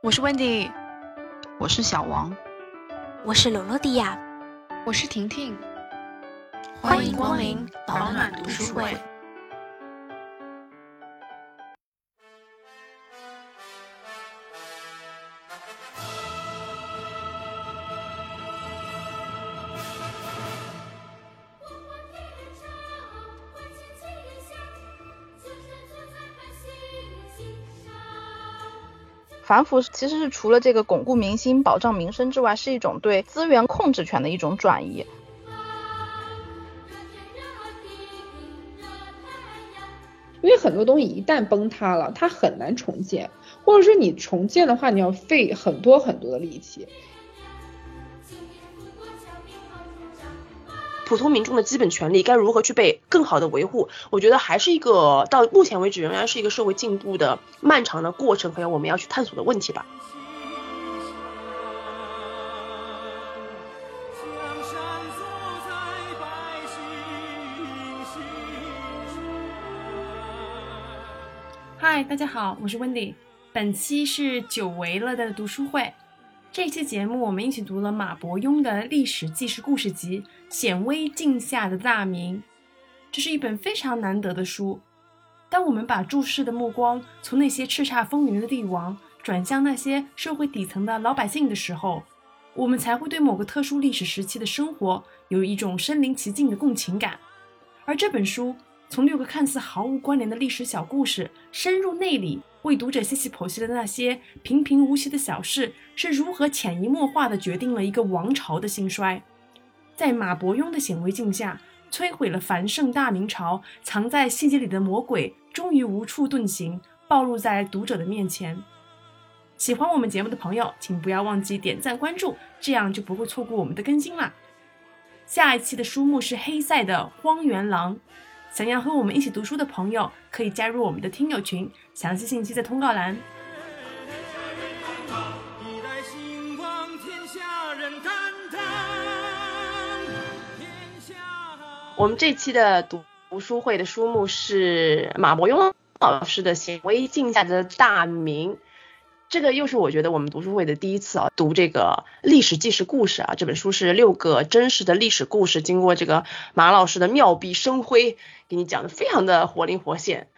我是 Wendy，我是小王，我是罗罗迪亚，我是婷婷，欢迎光临保暖读书会。反腐其实是除了这个巩固民心、保障民生之外，是一种对资源控制权的一种转移。因为很多东西一旦崩塌了，它很难重建，或者说你重建的话，你要费很多很多的力气。普通民众的基本权利该如何去被更好的维护？我觉得还是一个到目前为止仍然是一个社会进步的漫长的过程，还有我们要去探索的问题吧。嗨，大家好，我是 Wendy，本期是久违了的读书会。这期节目我们一起读了马伯庸的历史纪实故事集。显微镜下的大明，这是一本非常难得的书。当我们把注视的目光从那些叱咤风云的帝王转向那些社会底层的老百姓的时候，我们才会对某个特殊历史时期的生活有一种身临其境的共情感。而这本书从六个看似毫无关联的历史小故事，深入内里为读者细细剖析了那些平平无奇的小事是如何潜移默化地决定了一个王朝的兴衰。在马伯庸的显微镜下，摧毁了繁盛大明朝，藏在细节里的魔鬼终于无处遁形，暴露在读者的面前。喜欢我们节目的朋友，请不要忘记点赞关注，这样就不会错过我们的更新啦。下一期的书目是黑塞的《荒原狼》，想要和我们一起读书的朋友，可以加入我们的听友群，详细信息在通告栏。我们这期的读书会的书目是马伯庸老师的《显微镜下的大明》，这个又是我觉得我们读书会的第一次啊，读这个历史纪实故事啊。这本书是六个真实的历史故事，经过这个马老师的妙笔生辉，给你讲的非常的活灵活现。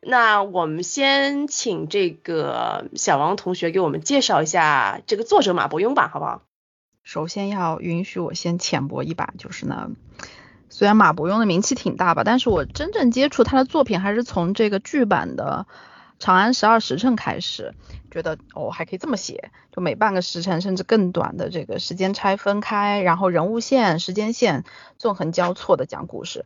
那我们先请这个小王同学给我们介绍一下这个作者马伯庸吧，好不好？首先要允许我先浅薄一把，就是呢。虽然马伯庸的名气挺大吧，但是我真正接触他的作品还是从这个剧版的《长安十二时辰》开始，觉得哦还可以这么写，就每半个时辰甚至更短的这个时间拆分开，然后人物线、时间线纵横交错的讲故事。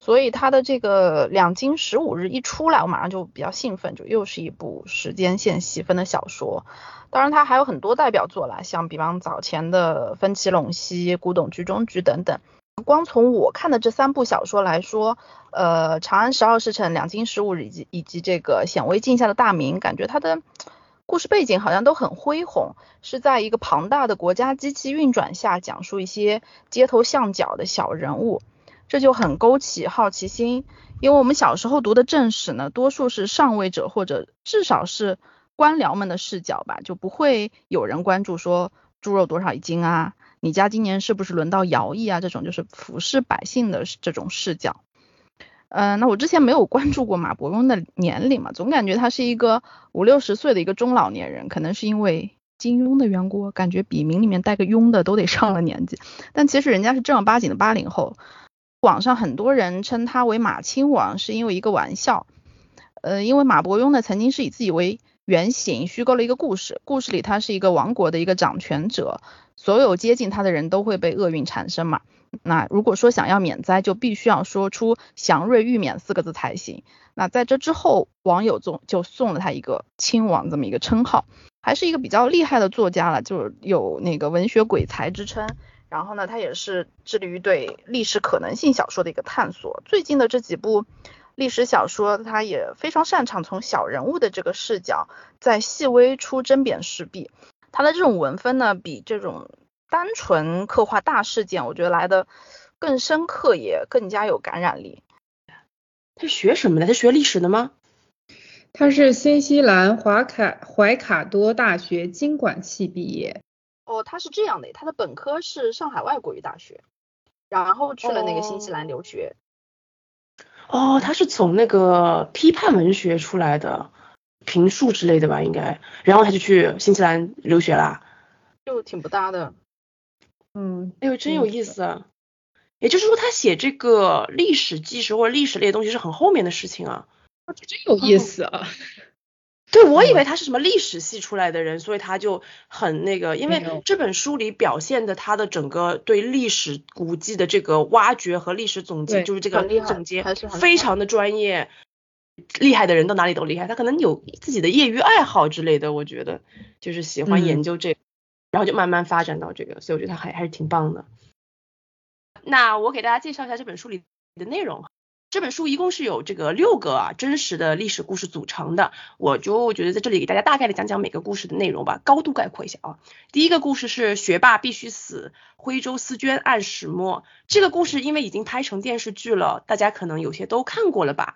所以他的这个两京十五日一出来，我马上就比较兴奋，就又是一部时间线细分的小说。当然他还有很多代表作啦，像比方早前的《分歧陇西》《古董局中局》等等。光从我看的这三部小说来说，呃，《长安十二时辰》《两京十五日》以及以及这个《显微镜下的大明》，感觉它的故事背景好像都很恢宏，是在一个庞大的国家机器运转下，讲述一些街头巷角的小人物，这就很勾起好奇心。因为我们小时候读的正史呢，多数是上位者或者至少是官僚们的视角吧，就不会有人关注说猪肉多少一斤啊。你家今年是不是轮到徭役啊？这种就是俯视百姓的这种视角。嗯，那我之前没有 关注过马伯庸的年龄嘛，总感觉他是一个五六十岁的一个中老年人，可能是因为金庸的缘故，感觉笔名里面带个庸的都得上了年纪。但其实人家是正儿八经的八零后。网上很多人称他为马亲王，是因为一个玩笑。呃，因为马伯庸呢曾经是以自己为原型虚构了一个故事，故事里他是一个王国的一个掌权者。所有接近他的人都会被厄运缠身嘛？那如果说想要免灾，就必须要说出“祥瑞玉免”四个字才行。那在这之后，网友就就送了他一个“亲王”这么一个称号，还是一个比较厉害的作家了，就有那个文学鬼才之称。然后呢，他也是致力于对历史可能性小说的一个探索。最近的这几部历史小说，他也非常擅长从小人物的这个视角，再细微出针砭时弊。他的这种文风呢，比这种单纯刻画大事件，我觉得来的更深刻，也更加有感染力。他学什么的？他学历史的吗？他是新西兰华卡怀卡多大学经管系毕业。哦，他是这样的，他的本科是上海外国语大学，然后去了那个新西兰留学。哦，他是从那个批判文学出来的，评述之类的吧，应该。然后他就去新西兰留学啦。就挺不搭的。嗯，哎呦，真有意思。啊。也就是说，他写这个历史纪实或者历史类的东西是很后面的事情啊。真有意思啊。对，我以为他是什么历史系出来的人，所以他就很那个，因为这本书里表现的他的整个对历史古迹的这个挖掘和历史总结，就是这个总结非常的专业，厉害的人到哪里都厉害。他可能有自己的业余爱好之类的，我觉得就是喜欢研究这，然后就慢慢发展到这个，所以我觉得他还还是挺棒的。那我给大家介绍一下这本书里的内容。这本书一共是有这个六个啊真实的历史故事组成的，我就觉得在这里给大家大概的讲讲每个故事的内容吧，高度概括一下啊。第一个故事是学霸必须死，徽州丝绢案始末。这个故事因为已经拍成电视剧了，大家可能有些都看过了吧？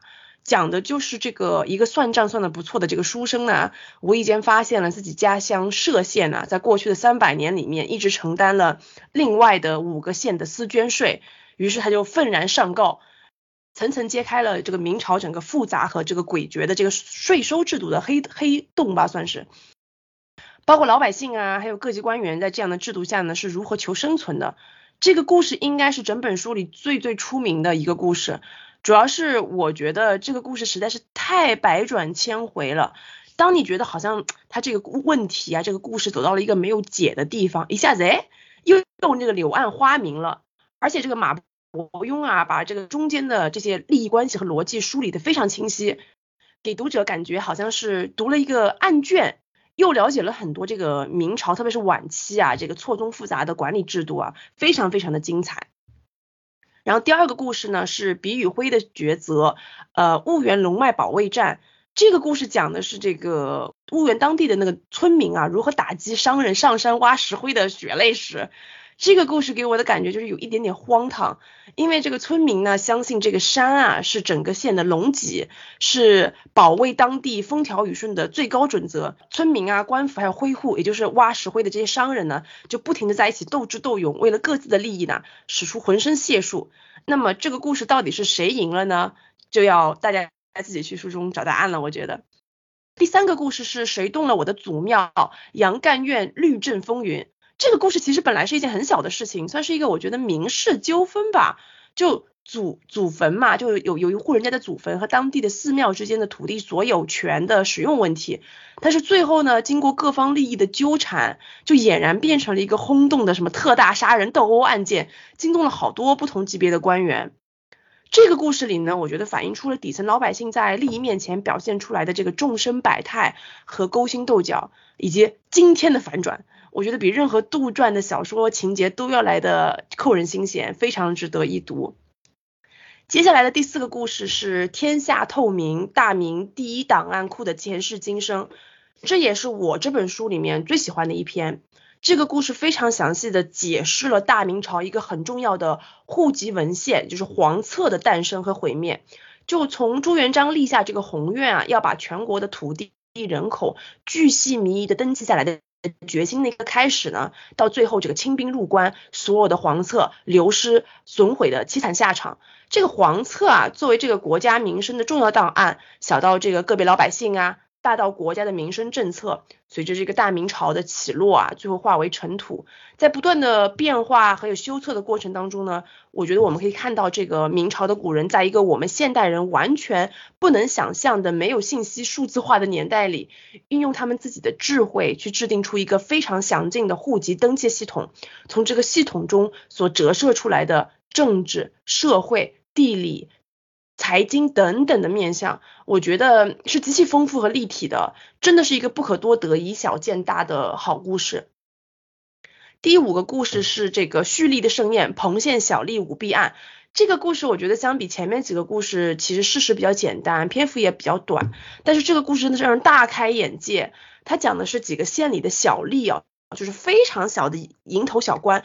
讲的就是这个一个算账算的不错的这个书生呢，无意间发现了自己家乡歙县呢，在过去的三百年里面一直承担了另外的五个县的私捐税，于是他就愤然上告。层层揭开了这个明朝整个复杂和这个诡谲的这个税收制度的黑黑洞吧，算是。包括老百姓啊，还有各级官员在这样的制度下呢，是如何求生存的？这个故事应该是整本书里最最出名的一个故事。主要是我觉得这个故事实在是太百转千回了。当你觉得好像他这个问题啊，这个故事走到了一个没有解的地方，一下子哎，又用这个柳暗花明了。而且这个马。伯庸啊，把这个中间的这些利益关系和逻辑梳理的非常清晰，给读者感觉好像是读了一个案卷，又了解了很多这个明朝，特别是晚期啊，这个错综复杂的管理制度啊，非常非常的精彩。然后第二个故事呢是比与灰的抉择，呃，婺源龙脉保卫战，这个故事讲的是这个婺源当地的那个村民啊，如何打击商人上山挖石灰的血泪史。这个故事给我的感觉就是有一点点荒唐，因为这个村民呢相信这个山啊是整个县的龙脊，是保卫当地风调雨顺的最高准则。村民啊、官府还有灰户，也就是挖石灰的这些商人呢，就不停的在一起斗智斗勇，为了各自的利益呢，使出浑身解数。那么这个故事到底是谁赢了呢？就要大家自己去书中找答案了。我觉得第三个故事是谁动了我的祖庙？杨干院律政风云。这个故事其实本来是一件很小的事情，算是一个我觉得民事纠纷吧，就祖祖坟嘛，就有有一户人家的祖坟和当地的寺庙之间的土地所有权的使用问题，但是最后呢，经过各方利益的纠缠，就俨然变成了一个轰动的什么特大杀人斗殴案件，惊动了好多不同级别的官员。这个故事里呢，我觉得反映出了底层老百姓在利益面前表现出来的这个众生百态和勾心斗角，以及今天的反转。我觉得比任何杜撰的小说情节都要来的扣人心弦，非常值得一读。接下来的第四个故事是天下透明大明第一档案库的前世今生，这也是我这本书里面最喜欢的一篇。这个故事非常详细的解释了大明朝一个很重要的户籍文献，就是黄册的诞生和毁灭。就从朱元璋立下这个宏愿啊，要把全国的土地人口巨细靡遗的登记下来的。决心的一个开始呢，到最后这个清兵入关，所有的黄册流失损毁的凄惨下场。这个黄册啊，作为这个国家民生的重要档案，小到这个个别老百姓啊。大到国家的民生政策，随着这个大明朝的起落啊，最后化为尘土。在不断的变化还有修策的过程当中呢，我觉得我们可以看到这个明朝的古人，在一个我们现代人完全不能想象的没有信息数字化的年代里，运用他们自己的智慧去制定出一个非常详尽的户籍登记系统。从这个系统中所折射出来的政治、社会、地理。财经等等的面相，我觉得是极其丰富和立体的，真的是一个不可多得、以小见大的好故事。第五个故事是这个蓄力的盛宴——彭县小吏舞弊案。这个故事我觉得相比前面几个故事，其实事实比较简单，篇幅也比较短，但是这个故事真的是让人大开眼界。它讲的是几个县里的小吏啊，就是非常小的蝇头小官。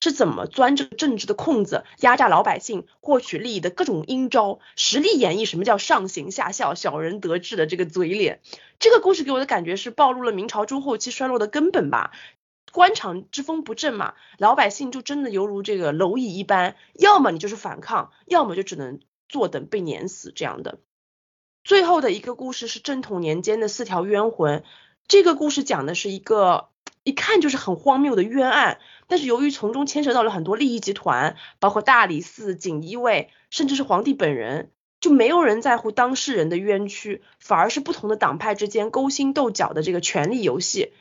是怎么钻这个政治的空子，压榨老百姓，获取利益的各种阴招，实力演绎什么叫上行下效、小人得志的这个嘴脸。这个故事给我的感觉是暴露了明朝中后期衰落的根本吧。官场之风不正嘛，老百姓就真的犹如这个蝼蚁一般，要么你就是反抗，要么就只能坐等被碾死这样的。最后的一个故事是正统年间的四条冤魂，这个故事讲的是一个一看就是很荒谬的冤案，但是由于从中牵扯到了很多利益集团，包括大理寺、锦衣卫，甚至是皇帝本人，就没有人在乎当事人的冤屈，反而是不同的党派之间勾心斗角的这个权力游戏。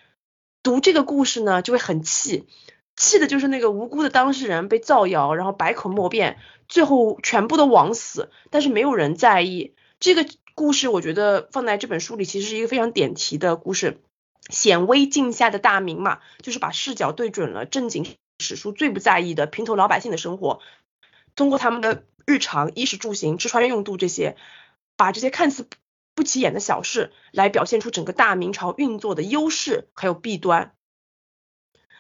读这个故事呢，就会很气，气的就是那个无辜的当事人被造谣，然后百口莫辩，最后全部都枉死，但是没有人在意。这个故事我觉得放在这本书里，其实是一个非常点题的故事。显微镜下的大明嘛，就是把视角对准了正经史书最不在意的平头老百姓的生活，通过他们的日常衣食住行、吃穿用度这些，把这些看似。不起眼的小事，来表现出整个大明朝运作的优势还有弊端。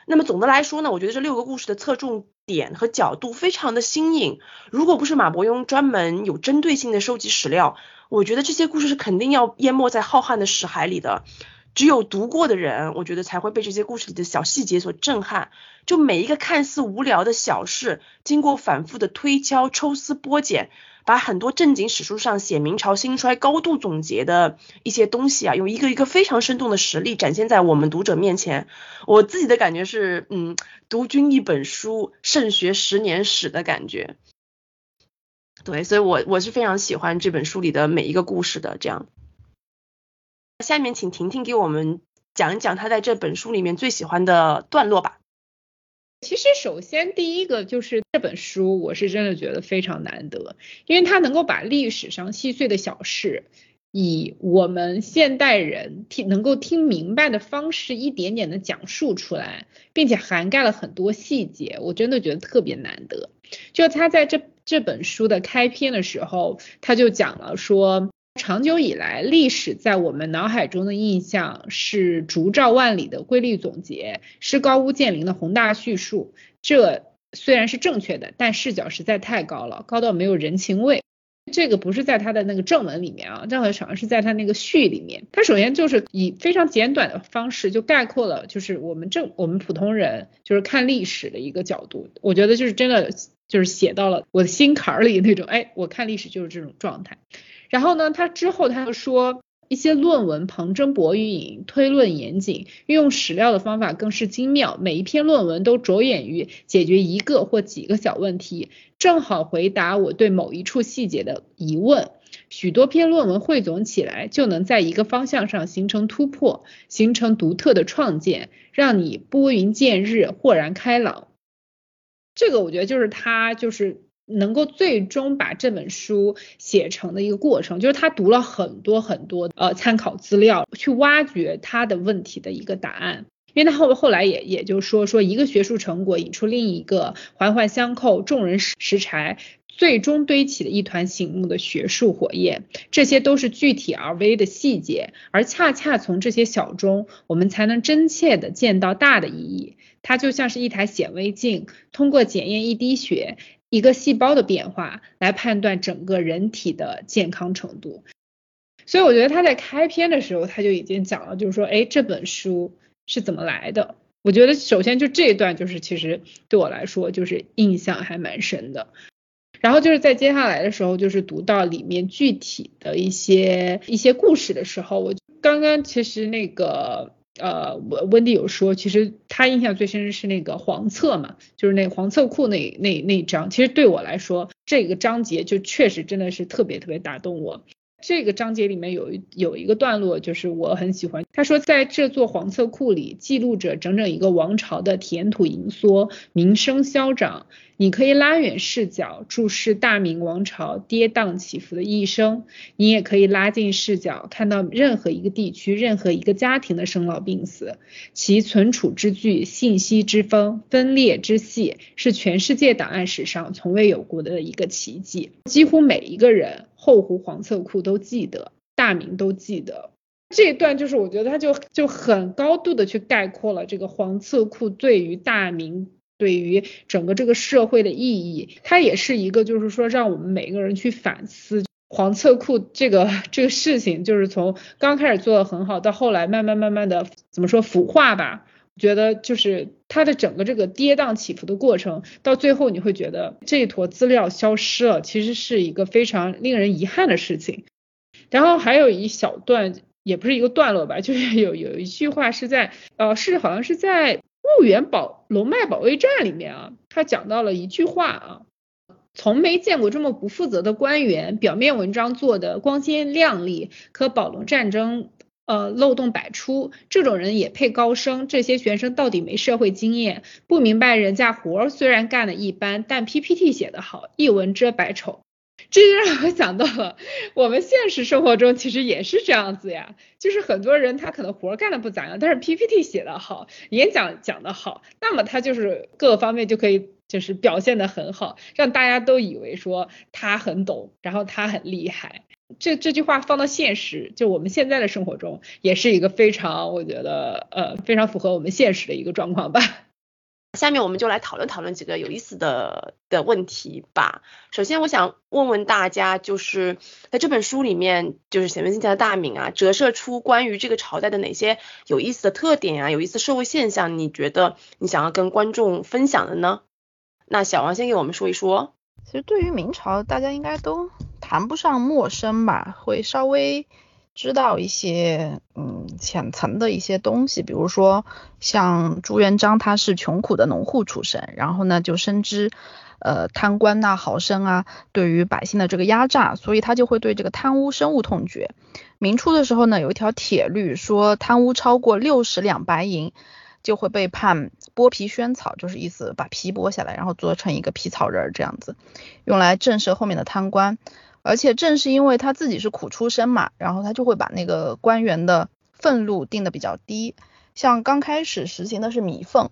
那么总的来说呢，我觉得这六个故事的侧重点和角度非常的新颖。如果不是马伯庸专门有针对性的收集史料，我觉得这些故事是肯定要淹没在浩瀚的史海里的。只有读过的人，我觉得才会被这些故事里的小细节所震撼。就每一个看似无聊的小事，经过反复的推敲、抽丝剥茧。把很多正经史书上写明朝兴衰高度总结的一些东西啊，用一个一个非常生动的实例展现在我们读者面前。我自己的感觉是，嗯，读君一本书，胜学十年史的感觉。对，所以我我是非常喜欢这本书里的每一个故事的。这样，下面请婷婷给我们讲一讲她在这本书里面最喜欢的段落吧。其实，首先第一个就是这本书，我是真的觉得非常难得，因为它能够把历史上细碎的小事，以我们现代人听能够听明白的方式，一点点的讲述出来，并且涵盖了很多细节，我真的觉得特别难得。就他在这这本书的开篇的时候，他就讲了说。长久以来，历史在我们脑海中的印象是烛照万里的瑰丽总结，是高屋建瓴的宏大叙述。这虽然是正确的，但视角实在太高了，高到没有人情味。这个不是在他的那个正文里面啊，这好像是在他那个序里面。他首先就是以非常简短的方式就概括了，就是我们正我们普通人就是看历史的一个角度。我觉得就是真的就是写到了我的心坎儿里那种，哎，我看历史就是这种状态。然后呢，他之后他又说一些论文旁征博引，推论严谨，运用史料的方法更是精妙。每一篇论文都着眼于解决一个或几个小问题，正好回答我对某一处细节的疑问。许多篇论文汇总起来，就能在一个方向上形成突破，形成独特的创建，让你拨云见日，豁然开朗。这个我觉得就是他就是。能够最终把这本书写成的一个过程，就是他读了很多很多呃参考资料，去挖掘他的问题的一个答案。因为他后后来也也就说说一个学术成果引出另一个，环环相扣，众人拾柴，最终堆起了一团醒目的学术火焰。这些都是具体而微的细节，而恰恰从这些小中，我们才能真切的见到大的意义。它就像是一台显微镜，通过检验一滴血。一个细胞的变化来判断整个人体的健康程度，所以我觉得他在开篇的时候他就已经讲了，就是说，哎，这本书是怎么来的？我觉得首先就这一段就是其实对我来说就是印象还蛮深的。然后就是在接下来的时候，就是读到里面具体的一些一些故事的时候，我刚刚其实那个。呃，温温迪有说，其实他印象最深的是那个黄册嘛，就是那黄册库那那那章。其实对我来说，这个章节就确实真的是特别特别打动我。这个章节里面有一有一个段落，就是我很喜欢。他说，在这座黄册库里，记录着整整一个王朝的田土盈缩、民生消长。你可以拉远视角，注视大明王朝跌宕起伏的一生；你也可以拉近视角，看到任何一个地区、任何一个家庭的生老病死。其存储之巨、信息之丰、分裂之细，是全世界档案史上从未有过的一个奇迹。几乎每一个人后湖黄册库都记得，大明都记得。这一段就是我觉得他就就很高度的去概括了这个黄册库对于大明。对于整个这个社会的意义，它也是一个就是说让我们每个人去反思黄册库这个这个事情，就是从刚开始做的很好，到后来慢慢慢慢的怎么说腐化吧。觉得就是它的整个这个跌宕起伏的过程，到最后你会觉得这一坨资料消失了，其实是一个非常令人遗憾的事情。然后还有一小段，也不是一个段落吧，就是有有一句话是在呃是好像是在婺源保龙脉保卫战里面啊，他讲到了一句话啊，从没见过这么不负责的官员，表面文章做的光鲜亮丽，可保龙战争。呃，漏洞百出，这种人也配高升？这些学生到底没社会经验，不明白人家活虽然干的一般，但 PPT 写得好，一文遮百丑。这就让我想到了，我们现实生活中其实也是这样子呀，就是很多人他可能活干的不咋样，但是 PPT 写的好，演讲讲的好，那么他就是各个方面就可以就是表现的很好，让大家都以为说他很懂，然后他很厉害。这这句话放到现实，就我们现在的生活中，也是一个非常，我觉得，呃，非常符合我们现实的一个状况吧。下面我们就来讨论讨论几个有意思的的问题吧。首先，我想问问大家，就是在这本书里面，就是显微镜下的大明啊，折射出关于这个朝代的哪些有意思的特点啊，有意思社会现象，你觉得你想要跟观众分享的呢？那小王先给我们说一说。其实对于明朝，大家应该都。谈不上陌生吧，会稍微知道一些嗯浅层的一些东西，比如说像朱元璋他是穷苦的农户出身，然后呢就深知呃贪官呐豪绅啊对于百姓的这个压榨，所以他就会对这个贪污深恶痛绝。明初的时候呢有一条铁律说贪污超过六十两白银就会被判剥皮宣草，就是意思把皮剥下来，然后做成一个皮草人这样子，用来震慑后面的贪官。而且正是因为他自己是苦出身嘛，然后他就会把那个官员的俸禄定的比较低。像刚开始实行的是米俸，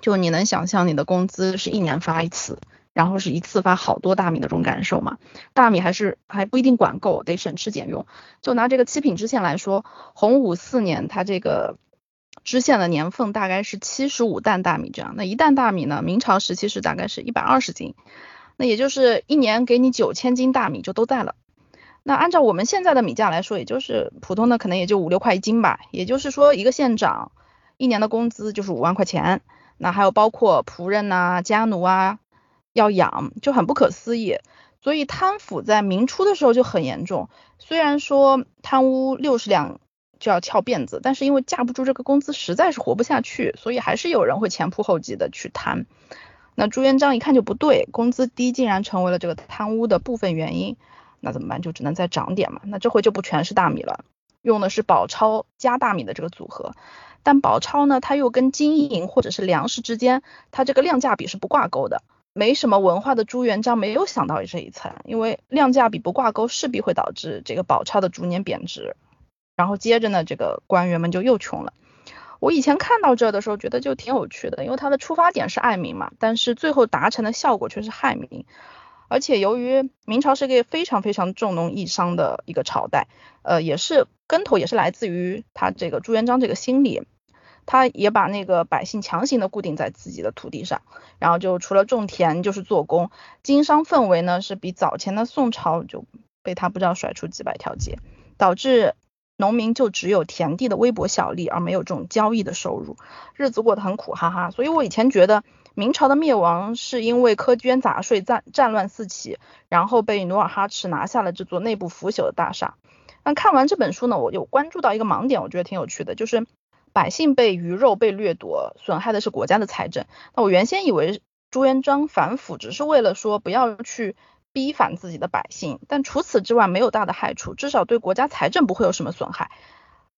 就你能想象你的工资是一年发一次，然后是一次发好多大米的这种感受吗？大米还是还不一定管够，得省吃俭用。就拿这个七品知县来说，洪武四年他这个知县的年俸大概是七十五担大米这样，那一担大米呢，明朝时期是大概是一百二十斤。那也就是一年给你九千斤大米就都在了。那按照我们现在的米价来说，也就是普通的可能也就五六块一斤吧。也就是说，一个县长一年的工资就是五万块钱。那还有包括仆人呐、家奴啊要养，就很不可思议。所以贪腐在明初的时候就很严重。虽然说贪污六十两就要翘辫子，但是因为架不住这个工资，实在是活不下去，所以还是有人会前仆后继的去贪。那朱元璋一看就不对，工资低竟然成为了这个贪污的部分原因，那怎么办？就只能再涨点嘛。那这回就不全是大米了，用的是宝钞加大米的这个组合。但宝钞呢，它又跟金银或者是粮食之间，它这个量价比是不挂钩的。没什么文化的朱元璋没有想到这一层，因为量价比不挂钩，势必会导致这个宝钞的逐年贬值。然后接着呢，这个官员们就又穷了。我以前看到这的时候，觉得就挺有趣的，因为它的出发点是爱民嘛，但是最后达成的效果却是害民。而且由于明朝是一个非常非常重农抑商的一个朝代，呃，也是根头也是来自于他这个朱元璋这个心理，他也把那个百姓强行的固定在自己的土地上，然后就除了种田就是做工，经商氛围呢是比早前的宋朝就被他不知道甩出几百条街，导致。农民就只有田地的微薄小利，而没有这种交易的收入，日子过得很苦，哈哈。所以我以前觉得明朝的灭亡是因为苛捐杂税、战战乱四起，然后被努尔哈赤拿下了这座内部腐朽的大厦。那看完这本书呢，我有关注到一个盲点，我觉得挺有趣的，就是百姓被鱼肉被掠夺，损害的是国家的财政。那我原先以为朱元璋反腐只是为了说不要去。逼反自己的百姓，但除此之外没有大的害处，至少对国家财政不会有什么损害。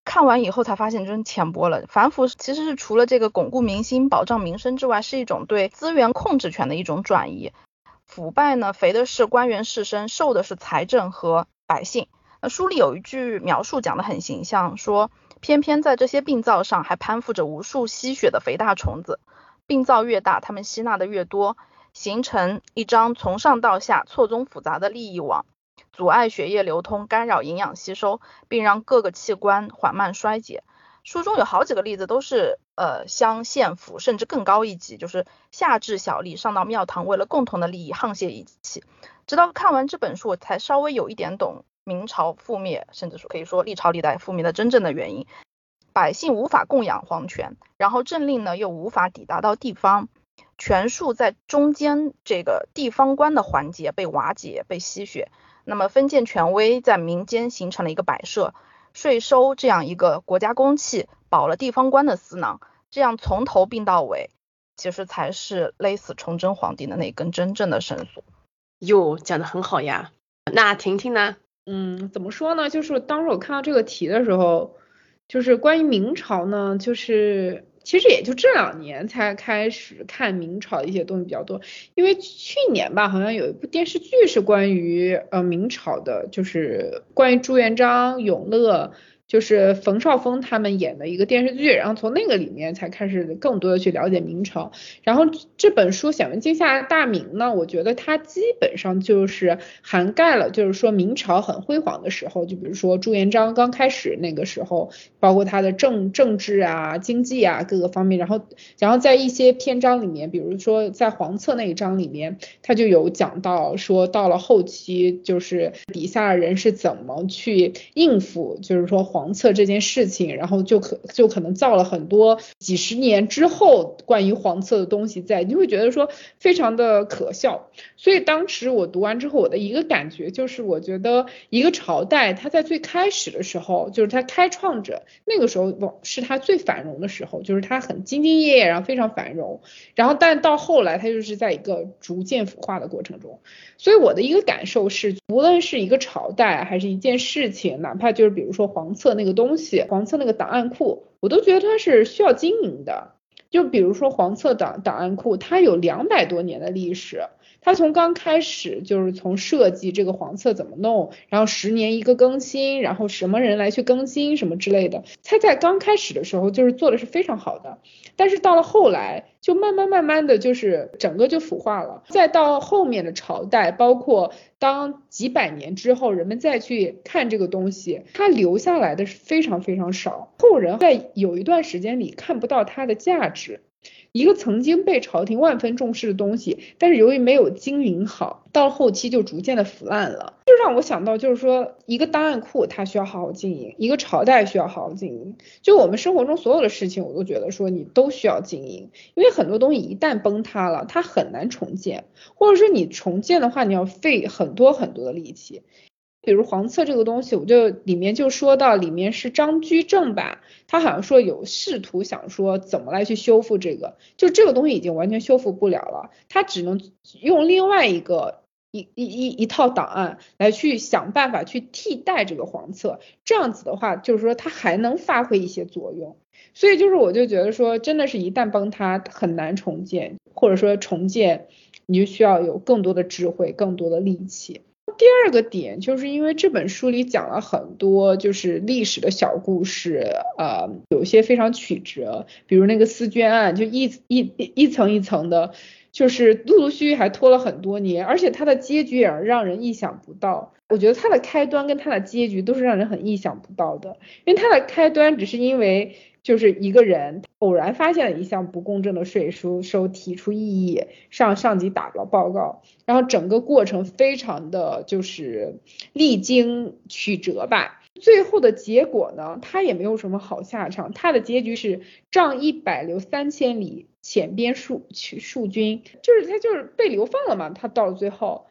看完以后才发现真浅薄了。反腐其实是除了这个巩固民心、保障民生之外，是一种对资源控制权的一种转移。腐败呢，肥的是官员士绅，瘦的是财政和百姓。那书里有一句描述讲得很形象，说偏偏在这些病灶上还攀附着无数吸血的肥大虫子，病灶越大，他们吸纳的越多。形成一张从上到下错综复杂的利益网，阻碍血液流通，干扰营养吸收，并让各个器官缓慢衰竭。书中有好几个例子都是呃乡县府甚至更高一级，就是下至小吏上到庙堂，为了共同的利益沆瀣一气。直到看完这本书，我才稍微有一点懂明朝覆灭，甚至说可以说历朝历代覆灭的真正的原因。百姓无法供养皇权，然后政令呢又无法抵达到地方，权术在中间这个地方官的环节被瓦解、被吸血，那么封建权威在民间形成了一个摆设。税收这样一个国家公器，保了地方官的私囊，这样从头并到尾，其实才是勒死崇祯皇帝的那根真正的绳索。哟，讲的很好呀。那婷婷呢？嗯，怎么说呢？就是当时我看到这个题的时候，就是关于明朝呢，就是。其实也就这两年才开始看明朝一些东西比较多，因为去年吧，好像有一部电视剧是关于呃明朝的，就是关于朱元璋、永乐。就是冯绍峰他们演的一个电视剧，然后从那个里面才开始更多的去了解明朝。然后这本书《显微镜下大明》呢，我觉得它基本上就是涵盖了，就是说明朝很辉煌的时候，就比如说朱元璋刚开始那个时候，包括他的政政治啊、经济啊各个方面。然后，然后在一些篇章里面，比如说在黄册那一章里面，他就有讲到说，到了后期就是底下人是怎么去应付，就是说。黄册这件事情，然后就可就可能造了很多几十年之后关于黄册的东西在，你会觉得说非常的可笑。所以当时我读完之后，我的一个感觉就是，我觉得一个朝代它在最开始的时候，就是它开创者那个时候是它最繁荣的时候，就是它很兢兢业业，然后非常繁荣。然后但到后来，它就是在一个逐渐腐化的过程中。所以我的一个感受是，无论是一个朝代还是一件事情，哪怕就是比如说黄册那个东西，黄册那个档案库，我都觉得它是需要经营的。就比如说黄册档档案库，它有两百多年的历史。他从刚开始就是从设计这个黄册怎么弄，然后十年一个更新，然后什么人来去更新什么之类的，他在刚开始的时候就是做的是非常好的，但是到了后来就慢慢慢慢的就是整个就腐化了，再到后面的朝代，包括当几百年之后，人们再去看这个东西，它留下来的是非常非常少，后人在有一段时间里看不到它的价值。一个曾经被朝廷万分重视的东西，但是由于没有经营好，到后期就逐渐的腐烂了。就让我想到，就是说一个档案库它需要好好经营，一个朝代需要好好经营。就我们生活中所有的事情，我都觉得说你都需要经营，因为很多东西一旦崩塌了，它很难重建，或者说你重建的话，你要费很多很多的力气。比如黄册这个东西，我就里面就说到，里面是张居正吧，他好像说有试图想说怎么来去修复这个，就这个东西已经完全修复不了了，他只能用另外一个一一一一套档案来去想办法去替代这个黄册，这样子的话，就是说它还能发挥一些作用，所以就是我就觉得说，真的是一旦崩塌很难重建，或者说重建你就需要有更多的智慧，更多的力气。第二个点就是因为这本书里讲了很多就是历史的小故事，呃，有些非常曲折，比如那个思娟案，就一一一层一层的，就是陆陆续续还拖了很多年，而且它的结局也让人意想不到。我觉得它的开端跟它的结局都是让人很意想不到的，因为它的开端只是因为。就是一个人偶然发现了一项不公正的税收，收提出异议，上上级打了报告，然后整个过程非常的就是历经曲折吧，最后的结果呢，他也没有什么好下场，他的结局是仗一百流三千里，遣边戍去戍军，就是他就是被流放了嘛，他到了最后，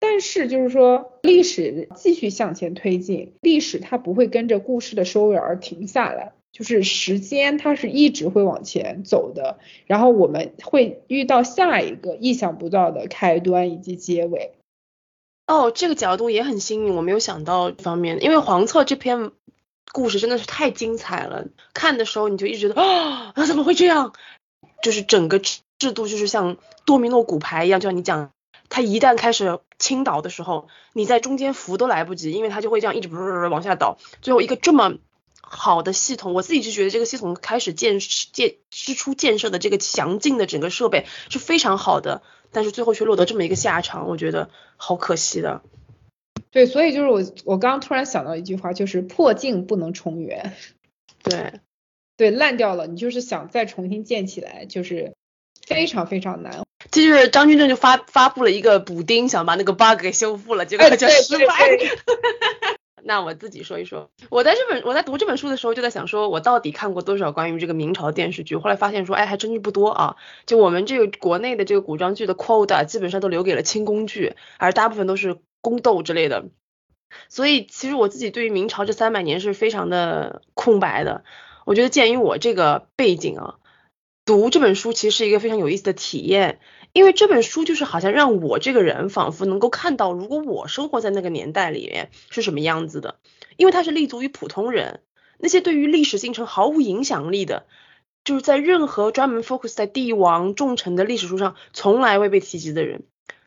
但是就是说历史继续向前推进，历史它不会跟着故事的收尾而停下来。就是时间，它是一直会往前走的，然后我们会遇到下一个意想不到的开端以及结尾。哦，这个角度也很新颖，我没有想到这方面。因为黄册这篇故事真的是太精彩了，看的时候你就一直觉得啊，怎么会这样？就是整个制度就是像多米诺骨牌一样，就像你讲，它一旦开始倾倒的时候，你在中间扶都来不及，因为它就会这样一直往下倒，最后一个这么。好的系统，我自己就觉得这个系统开始建建支出建设的这个强劲的整个设备是非常好的，但是最后却落得这么一个下场，我觉得好可惜的。对，所以就是我我刚刚突然想到一句话，就是破镜不能重圆。对，对，烂掉了，你就是想再重新建起来，就是非常非常难。这就是张军正就发发布了一个补丁，想把那个 bug 给修复了，结果就失败。那我自己说一说，我在这本我在读这本书的时候就在想说，我到底看过多少关于这个明朝电视剧？后来发现说，哎，还真是不多啊。就我们这个国内的这个古装剧的 quota 基本上都留给了清宫剧，而大部分都是宫斗之类的。所以其实我自己对于明朝这三百年是非常的空白的。我觉得鉴于我这个背景啊，读这本书其实是一个非常有意思的体验。因为这本书就是好像让我这个人仿佛能够看到，如果我生活在那个年代里面是什么样子的。因为它是立足于普通人，那些对于历史进程毫无影响力的，就是在任何专门 focus 在帝王重臣的历史书上从来未被提及的人，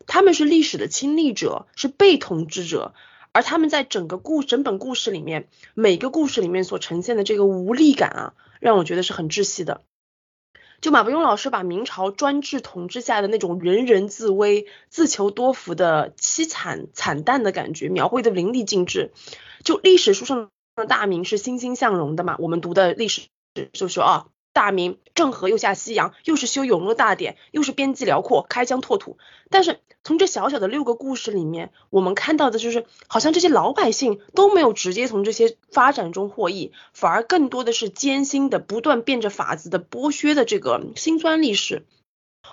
他们是历史的亲历者，是被统治者，而他们在整个故整本故事里面，每个故事里面所呈现的这个无力感啊，让我觉得是很窒息的。就马伯庸老师把明朝专制统治下的那种人人自危、自求多福的凄惨惨淡的感觉描绘的淋漓尽致。就历史书上的大明是欣欣向荣的嘛，我们读的历史就说啊。大明郑和又下西洋，又是修永乐大典，又是边际辽阔，开疆拓土。但是从这小小的六个故事里面，我们看到的就是，好像这些老百姓都没有直接从这些发展中获益，反而更多的是艰辛的、不断变着法子的剥削的这个辛酸历史。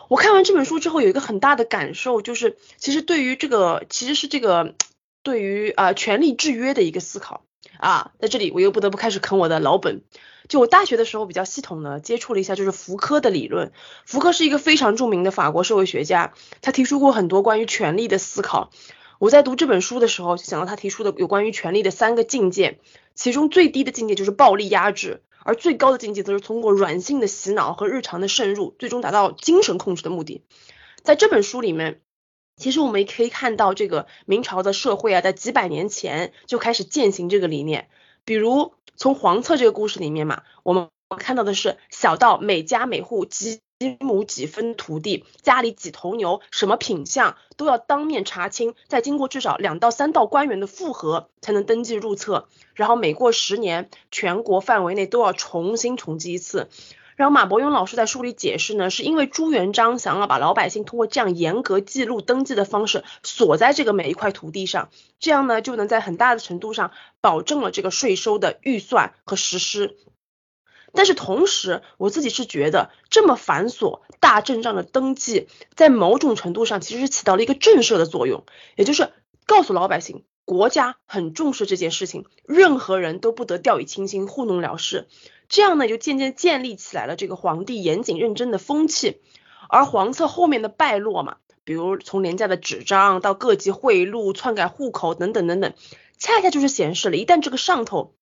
我看完这本书之后，有一个很大的感受，就是其实对于这个，其实是这个对于啊权力制约的一个思考啊。在这里，我又不得不开始啃我的老本。就我大学的时候比较系统的接触了一下，就是福柯的理论。福柯是一个非常著名的法国社会学家，他提出过很多关于权力的思考。我在读这本书的时候，就想到他提出的有关于权力的三个境界，其中最低的境界就是暴力压制，而最高的境界则是通过软性的洗脑和日常的渗入，最终达到精神控制的目的。在这本书里面，其实我们也可以看到，这个明朝的社会啊，在几百年前就开始践行这个理念，比如。从黄册这个故事里面嘛，我们看到的是小到每家每户几亩几分土地，家里几头牛，什么品相都要当面查清，再经过至少两到三道官员的复核才能登记入册，然后每过十年，全国范围内都要重新统计一次。然后马伯庸老师在书里解释呢，是因为朱元璋想要把老百姓通过这样严格记录登记的方式锁在这个每一块土地上，这样呢就能在很大的程度上保证了这个税收的预算和实施。但是同时，我自己是觉得这么繁琐大阵仗的登记，在某种程度上其实是起到了一个震慑的作用，也就是告诉老百姓，国家很重视这件事情，任何人都不得掉以轻心、糊弄了事。这样呢，就渐渐建立起来了这个皇帝严谨认真的风气，而皇册后面的败落嘛，比如从廉价的纸张到各级贿赂、篡改户口等等等等，恰恰就是显示了一旦这个上头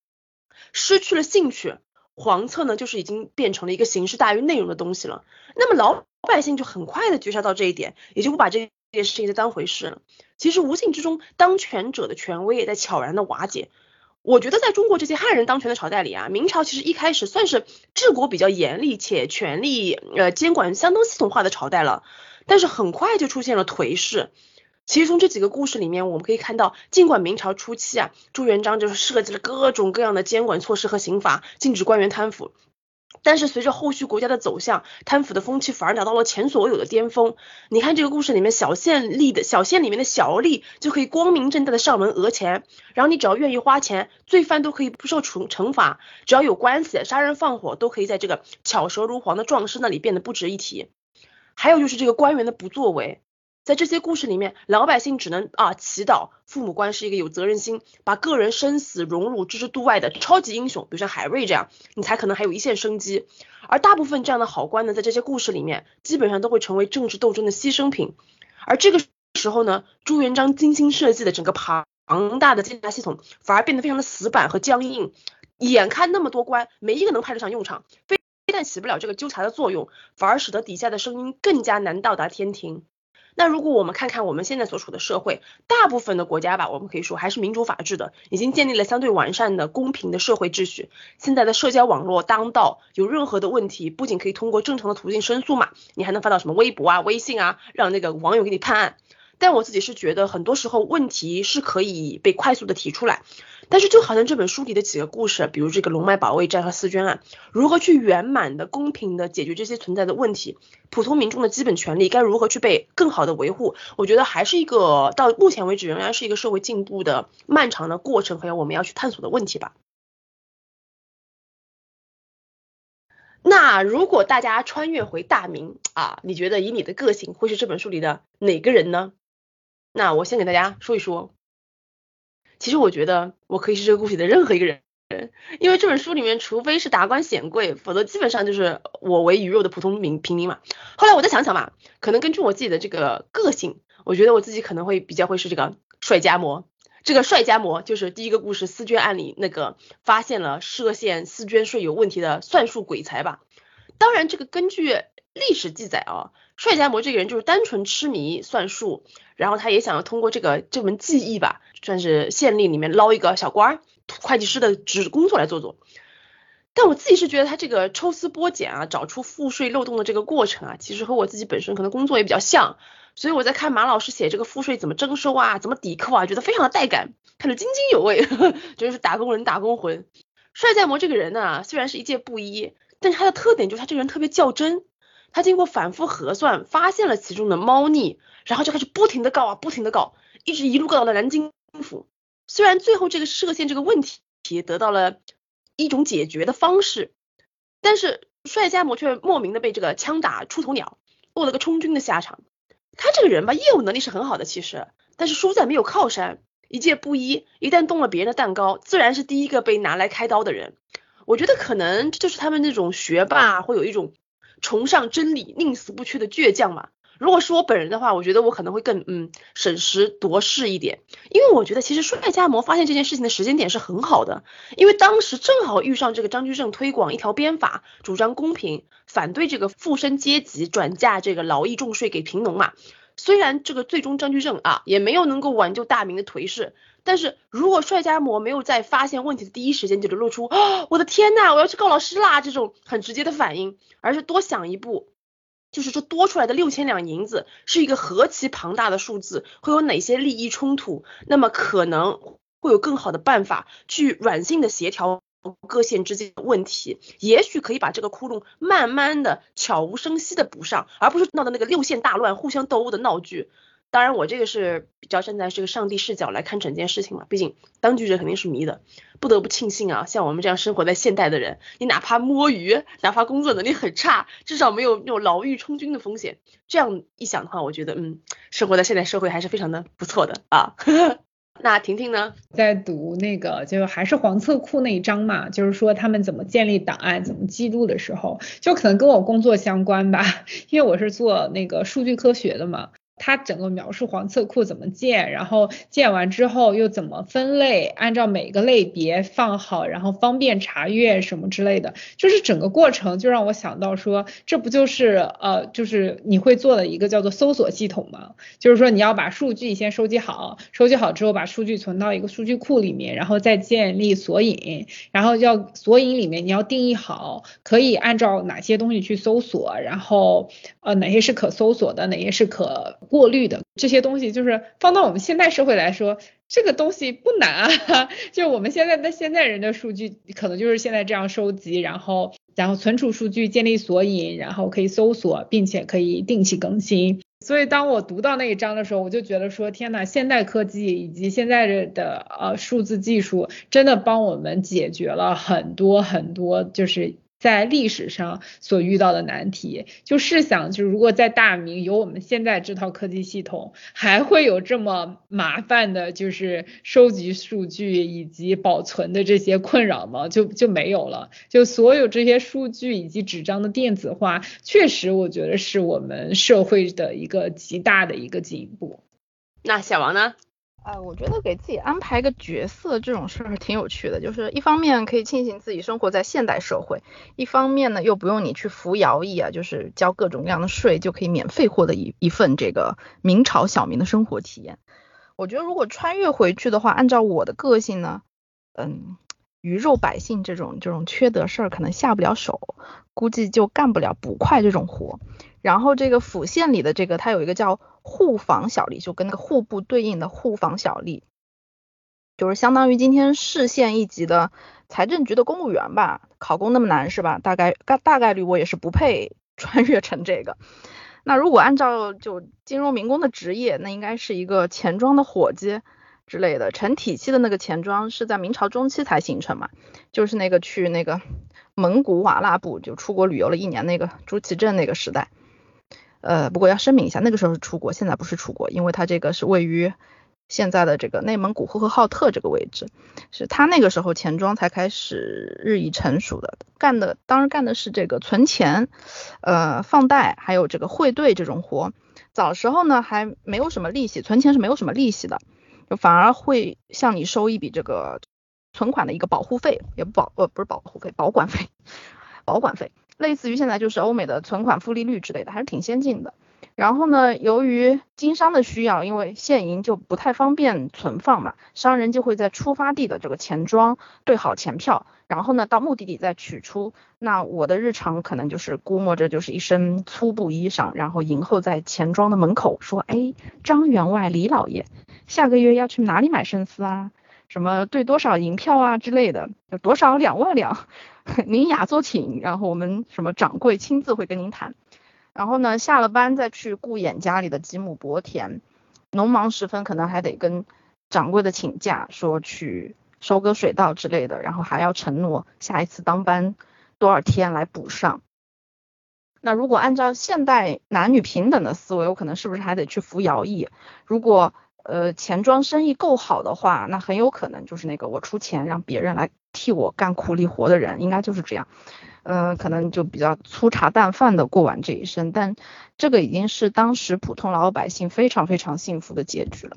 失去了兴趣，皇册呢就是已经变成了一个形式大于内容的东西了。那么老百姓就很快的觉察到这一点，也就不把这件事情再当回事了。其实无形之中，当权者的权威也在悄然的瓦解。我觉得在中国这些汉人当权的朝代里啊，明朝其实一开始算是治国比较严厉且权力呃监管相当系统化的朝代了，但是很快就出现了颓势。其实从这几个故事里面，我们可以看到，尽管明朝初期啊，朱元璋就是设计了各种各样的监管措施和刑罚，禁止官员贪腐。但是随着后续国家的走向，贪腐的风气反而达到了前所未有的巅峰。你看这个故事里面，小县吏的小县里面的小吏就可以光明正大的上门讹钱，然后你只要愿意花钱，罪犯都可以不受惩惩罚，只要有官司，杀人放火都可以在这个巧舌如簧的壮士那里变得不值一提。还有就是这个官员的不作为。在这些故事里面，老百姓只能啊祈祷父母官是一个有责任心，把个人生死荣辱置之度外的超级英雄，比如像海瑞这样，你才可能还有一线生机。而大部分这样的好官呢，在这些故事里面，基本上都会成为政治斗争的牺牲品。而这个时候呢，朱元璋精心设计的整个庞大的监察系统，反而变得非常的死板和僵硬。眼看那么多官，没一个能派得上用场，非但起不了这个纠察的作用，反而使得底下的声音更加难到达天庭。那如果我们看看我们现在所处的社会，大部分的国家吧，我们可以说还是民主法治的，已经建立了相对完善的公平的社会秩序。现在的社交网络当道，有任何的问题，不仅可以通过正常的途径申诉嘛，你还能发到什么微博啊、微信啊，让那个网友给你判案。但我自己是觉得很多时候问题是可以被快速的提出来，但是就好像这本书里的几个故事，比如这个龙脉保卫战和四捐案，如何去圆满的、公平的解决这些存在的问题，普通民众的基本权利该如何去被更好的维护，我觉得还是一个到目前为止仍然是一个社会进步的漫长的过程，还有我们要去探索的问题吧。那如果大家穿越回大明啊，你觉得以你的个性会是这本书里的哪个人呢？那我先给大家说一说。其实我觉得我可以是这个故事的任何一个人，因为这本书里面除非是达官显贵，否则基本上就是我为鱼肉的普通民平民嘛。后来我再想想嘛，可能根据我自己的这个个性，我觉得我自己可能会比较会是这个帅家模。这个帅家模就是第一个故事私捐案里那个发现了涉县私捐税有问题的算术鬼才吧。当然，这个根据历史记载啊，帅家模这个人就是单纯痴迷算术，然后他也想要通过这个这门技艺吧，算是县令里面捞一个小官儿，会计师的职工作来做做。但我自己是觉得他这个抽丝剥茧啊，找出赋税漏洞的这个过程啊，其实和我自己本身可能工作也比较像。所以我在看马老师写这个赋税怎么征收啊，怎么抵扣啊，觉得非常的带感，看着津津有味，就是打工人打工魂。帅家模这个人呢，虽然是一介布衣，但是他的特点就是他这个人特别较真。他经过反复核算，发现了其中的猫腻，然后就开始不停的告啊，不停的告，一直一路告到了南京府。虽然最后这个涉县这个问题得到了一种解决的方式，但是帅家模却莫名的被这个枪打出头鸟，落了个充军的下场。他这个人吧，业务能力是很好的，其实，但是输在没有靠山，一介布衣，一旦动了别人的蛋糕，自然是第一个被拿来开刀的人。我觉得可能这就是他们那种学霸会有一种崇尚真理、宁死不屈的倔强嘛。如果是我本人的话，我觉得我可能会更嗯审时度势一点，因为我觉得其实帅家模发现这件事情的时间点是很好的，因为当时正好遇上这个张居正推广一条鞭法，主张公平，反对这个富绅阶级转嫁这个劳役重税给贫农嘛。虽然这个最终张居正啊也没有能够挽救大明的颓势，但是如果帅家模没有在发现问题的第一时间就流露出啊我的天呐我要去告老师啦这种很直接的反应，而是多想一步。就是这多出来的六千两银子是一个何其庞大的数字，会有哪些利益冲突？那么可能会有更好的办法去软性的协调各县之间的问题，也许可以把这个窟窿慢慢的悄无声息的补上，而不是闹的那个六县大乱、互相斗殴的闹剧。当然，我这个是比较站在这个上帝视角来看整件事情嘛，毕竟当局者肯定是迷的。不得不庆幸啊，像我们这样生活在现代的人，你哪怕摸鱼，哪怕工作能力很差，至少没有那种牢狱充军的风险。这样一想的话，我觉得嗯，生活在现代社会还是非常的不错的啊。那婷婷呢，在读那个就还是黄册库那一章嘛，就是说他们怎么建立档案、怎么记录的时候，就可能跟我工作相关吧，因为我是做那个数据科学的嘛。它整个描述黄册库怎么建，然后建完之后又怎么分类，按照每个类别放好，然后方便查阅什么之类的，就是整个过程就让我想到说，这不就是呃，就是你会做的一个叫做搜索系统吗？就是说你要把数据先收集好，收集好之后把数据存到一个数据库里面，然后再建立索引，然后要索引里面你要定义好，可以按照哪些东西去搜索，然后呃哪些是可搜索的，哪些是可。过滤的这些东西，就是放到我们现代社会来说，这个东西不难啊。就我们现在的现在人的数据，可能就是现在这样收集，然后然后存储数据，建立索引，然后可以搜索，并且可以定期更新。所以当我读到那一章的时候，我就觉得说，天呐，现代科技以及现在的呃数字技术，真的帮我们解决了很多很多，就是。在历史上所遇到的难题，就试想，就如果在大明有我们现在这套科技系统，还会有这么麻烦的，就是收集数据以及保存的这些困扰吗？就就没有了。就所有这些数据以及纸张的电子化，确实我觉得是我们社会的一个极大的一个进步。那小王呢？呃，我觉得给自己安排个角色这种事儿挺有趣的，就是一方面可以庆幸自己生活在现代社会，一方面呢又不用你去服徭役啊，就是交各种各样的税就可以免费获得一一份这个明朝小民的生活体验。我觉得如果穿越回去的话，按照我的个性呢，嗯，鱼肉百姓这种这种缺德事儿可能下不了手，估计就干不了捕快这种活。然后这个府县里的这个，它有一个叫户房小吏，就跟那个户部对应的户房小吏，就是相当于今天市县一级的财政局的公务员吧。考公那么难是吧？大概大大概率我也是不配 穿越成这个。那如果按照就金融民工的职业，那应该是一个钱庄的伙计之类的。成体系的那个钱庄是在明朝中期才形成嘛，就是那个去那个 蒙古瓦剌部就出国旅游了一年那个朱祁镇那个时代。呃，不过要声明一下，那个时候是出国，现在不是出国，因为他这个是位于现在的这个内蒙古呼和浩特这个位置，是他那个时候钱庄才开始日益成熟的，干的当然干的是这个存钱、呃放贷，还有这个汇兑这种活。早时候呢还没有什么利息，存钱是没有什么利息的，就反而会向你收一笔这个存款的一个保护费，也不保呃不是保护费，保管费，保管费。类似于现在就是欧美的存款负利率之类的，还是挺先进的。然后呢，由于经商的需要，因为现银就不太方便存放嘛，商人就会在出发地的这个钱庄兑好钱票，然后呢到目的地再取出。那我的日常可能就是估摸着就是一身粗布衣裳，然后迎候在钱庄的门口，说：“哎，张员外李老爷，下个月要去哪里买生丝啊？什么兑多少银票啊之类的，有多少两万两。”您雅座请，然后我们什么掌柜亲自会跟您谈。然后呢，下了班再去顾眼家里的几亩薄田，农忙时分可能还得跟掌柜的请假，说去收割水稻之类的，然后还要承诺下一次当班多少天来补上。那如果按照现代男女平等的思维，我可能是不是还得去服徭役？如果呃钱庄生意够好的话，那很有可能就是那个我出钱让别人来。替我干苦力活的人应该就是这样，嗯，可能就比较粗茶淡饭的过完这一生，但这个已经是当时普通老百姓非常非常幸福的结局了。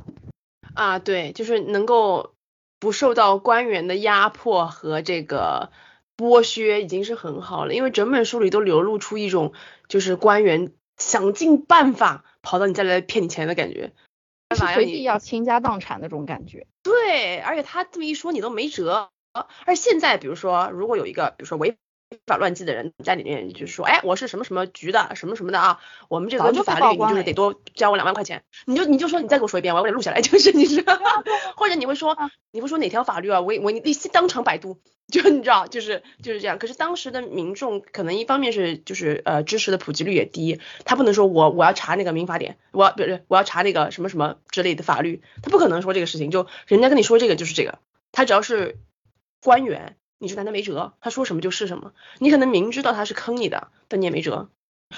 啊，对，就是能够不受到官员的压迫和这个剥削，已经是很好了。因为整本书里都流露出一种就是官员想尽办法跑到你家来骗你钱的感觉，随地要倾家荡产那种感觉。对，而且他这么一说，你都没辙。而现在，比如说，如果有一个，比如说违法乱纪的人在里面，就是说，哎，我是什么什么局的，什么什么的啊，我们这个法律，你就是得多交我两万块钱。你就你就说，你再给我说一遍，我我得录下来，就是你知道，或者你会说，你会说哪条法律啊？我我你当场百度，就你知道，就是就是这样。可是当时的民众可能一方面是就是呃知识的普及率也低，他不能说我我要查那个民法典，我要不是我要查那个什么什么之类的法律，他不可能说这个事情，就人家跟你说这个就是这个，他只要是。官员，你是拿他没辙，他说什么就是什么。你可能明知道他是坑你的，但你也没辙。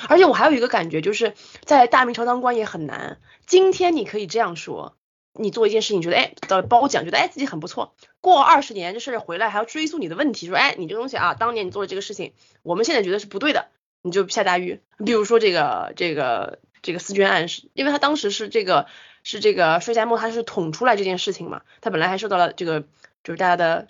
而且我还有一个感觉，就是在大明朝当官也很难。今天你可以这样说，你做一件事情觉得哎得褒奖，觉得哎自己很不错。过二十年这事儿回来还要追溯你的问题，说哎你这东西啊，当年你做的这个事情，我们现在觉得是不对的，你就下大狱。比如说这个这个这个思捐案，是因为他当时是这个是这个税家墨他是捅出来这件事情嘛，他本来还受到了这个就是大家的。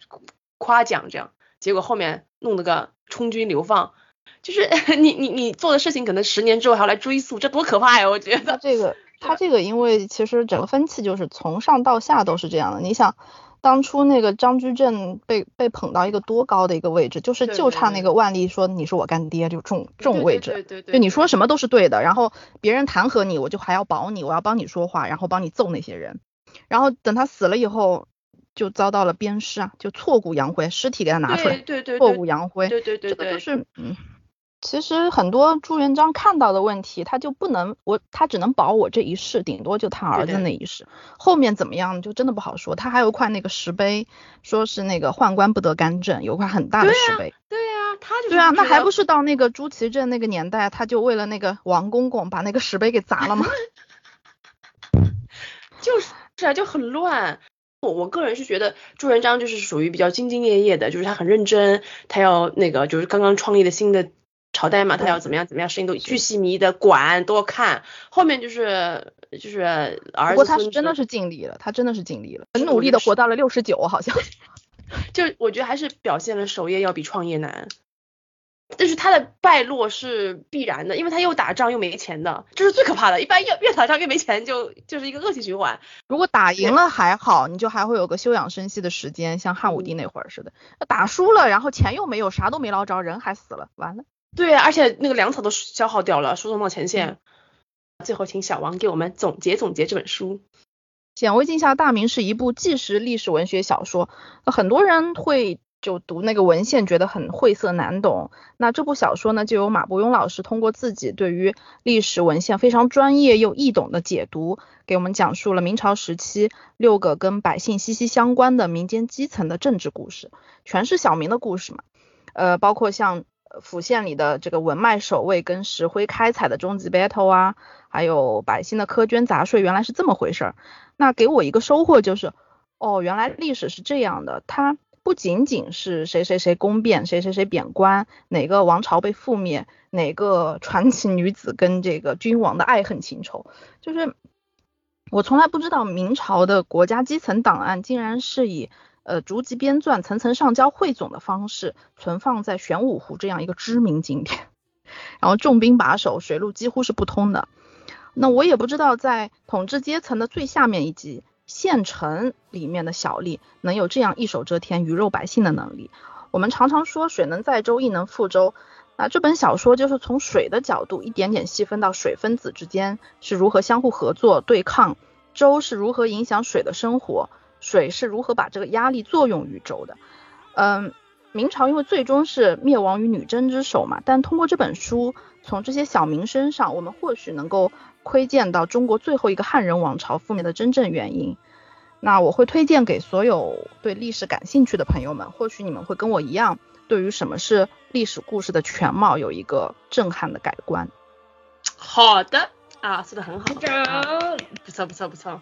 夸奖这样，结果后面弄了个充军流放，就是 你你你做的事情，可能十年之后还要来追溯，这多可怕呀！我觉得这个他这个，因为其实整个风气就是从上到下都是这样的。你想，当初那个张居正被被捧到一个多高的一个位置，就是就差那个万历说你是我干爹就这种这种位置，对对对，就你说什么都是对的，然后别人弹劾你，我就还要保你，我要帮你说话，然后帮你揍那些人，然后等他死了以后。就遭到了鞭尸啊，就挫骨扬灰，尸体给他拿出来，对对，挫骨扬灰，对对对，这个就是，嗯，其实很多朱元璋看到的问题，他就不能，我他只能保我这一世，顶多就他儿子那一世，后面怎么样就真的不好说。他还有块那个石碑，说是那个宦官不得干政，有块很大的石碑。对呀，他就对啊，那还不是到那个朱祁镇那个年代，他就为了那个王公公把那个石碑给砸了吗？就是是啊，就很乱。我我个人是觉得朱元璋就是属于比较兢兢业业的，就是他很认真，他要那个就是刚刚创立的新的朝代嘛，他要怎么样怎么样，事情都巨细靡的管，多看。后面就是就是儿子。不过他是真的是尽力了，他真的是尽力了，很努力的活到了六十九，好像。就我觉得还是表现了守业要比创业难。但是他的败落是必然的，因为他又打仗又没钱的，这是最可怕的。一般越越打仗越没钱，就就是一个恶性循环。如果打赢了还好，你就还会有个休养生息的时间，像汉武帝那会儿似的。打输了，然后钱又没有，啥都没捞着，人还死了，完了。对，而且那个粮草都消耗掉了，输送到前线。最后请小王给我们总结总结这本书。《显微镜下大明》是一部纪实历史文学小说，很多人会就读那个文献觉得很晦涩难懂。那这部小说呢，就由马伯庸老师通过自己对于历史文献非常专业又易懂的解读，给我们讲述了明朝时期六个跟百姓息息相关的民间基层的政治故事，全是小民的故事嘛。呃，包括像。府县里的这个文脉守卫跟石灰开采的终极 battle 啊，还有百姓的苛捐杂税，原来是这么回事儿。那给我一个收获就是，哦，原来历史是这样的，它不仅仅是谁谁谁宫变，谁谁谁贬官，哪个王朝被覆灭，哪个传奇女子跟这个君王的爱恨情仇，就是我从来不知道明朝的国家基层档案竟然是以。呃，逐级编纂、层层上交汇总的方式存放在玄武湖这样一个知名景点，然后重兵把守，水路几乎是不通的。那我也不知道在统治阶层的最下面一级县城里面的小吏能有这样一手遮天、鱼肉百姓的能力。我们常常说水能载舟，亦能覆舟。那这本小说就是从水的角度一点点细分到水分子之间是如何相互合作对抗，舟是如何影响水的生活。水是如何把这个压力作用于周的？嗯，明朝因为最终是灭亡于女真之手嘛，但通过这本书，从这些小民身上，我们或许能够窥见到中国最后一个汉人王朝覆灭的真正原因。那我会推荐给所有对历史感兴趣的朋友们，或许你们会跟我一样，对于什么是历史故事的全貌有一个震撼的改观。好的啊，说的很好，不错不错不错。